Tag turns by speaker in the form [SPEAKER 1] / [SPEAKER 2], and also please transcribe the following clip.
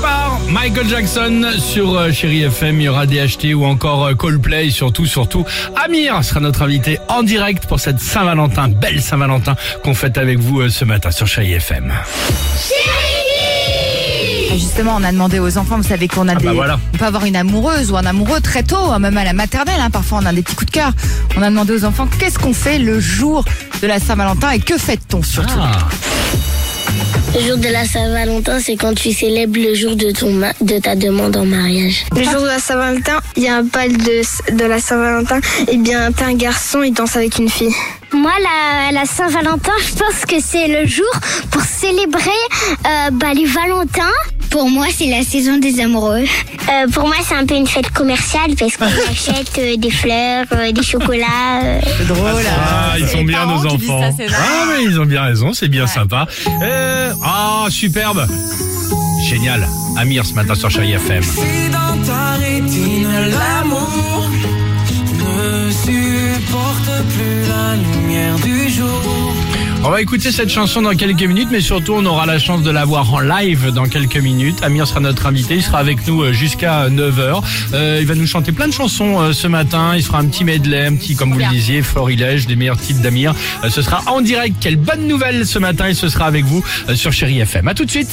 [SPEAKER 1] part, Michael Jackson sur euh, Chéri FM, il y aura DHT ou encore euh, Coldplay, surtout, surtout, Amir sera notre invité en direct pour cette Saint-Valentin, belle Saint-Valentin qu'on fête avec vous euh, ce matin sur Chéri FM.
[SPEAKER 2] Et Justement, on a demandé aux enfants, vous savez qu'on a
[SPEAKER 1] bah
[SPEAKER 2] des,
[SPEAKER 1] voilà.
[SPEAKER 2] on peut avoir une amoureuse ou un amoureux très tôt, hein, même à la maternelle. hein, parfois, on a des petits coups de cœur. On a demandé aux enfants qu'est-ce qu'on fait le jour de la Saint-Valentin et que fête-t-on surtout?
[SPEAKER 1] Ah,
[SPEAKER 3] Le jour de la Saint-Valentin, c'est quand tu célèbres le jour de, ton ma- de ta demande en mariage.
[SPEAKER 4] Le jour de la Saint-Valentin, il y a un bal de, de la Saint-Valentin. Et bien, t'as un garçon, il danse avec une fille.
[SPEAKER 5] Moi, la, la Saint-Valentin, je pense que c'est le jour pour célébrer euh, bah, les Valentins. Pour moi, c'est la saison des amoureux.
[SPEAKER 3] Euh, pour moi, c'est un peu une fête commerciale parce qu'on achète euh, des fleurs, euh, des chocolats. euh.
[SPEAKER 2] C'est drôle.
[SPEAKER 1] ah,
[SPEAKER 2] hein.
[SPEAKER 1] ils sont bien nos enfants.
[SPEAKER 2] ça,
[SPEAKER 1] ah mais ils ont bien raison, c'est bien sympa. Euh, Ah, superbe. Génial. Amir ce matin sur Chéri FM.
[SPEAKER 6] Si dans ta rétine l'amour ne supporte plus la lumière du jour.
[SPEAKER 1] On va écouter cette chanson dans quelques minutes, mais surtout on aura la chance de la voir en live dans quelques minutes. Amir sera notre invité, il sera avec nous euh, jusqu'à 9h. Euh, il va nous chanter plein de chansons euh, ce matin, il fera un petit medley, un petit, comme vous le disiez, florilège, des meilleurs titres d'Amir. Euh, ce sera en direct, quelle bonne nouvelle ce matin, et ce sera avec vous euh, sur Chéri FM. À tout de suite.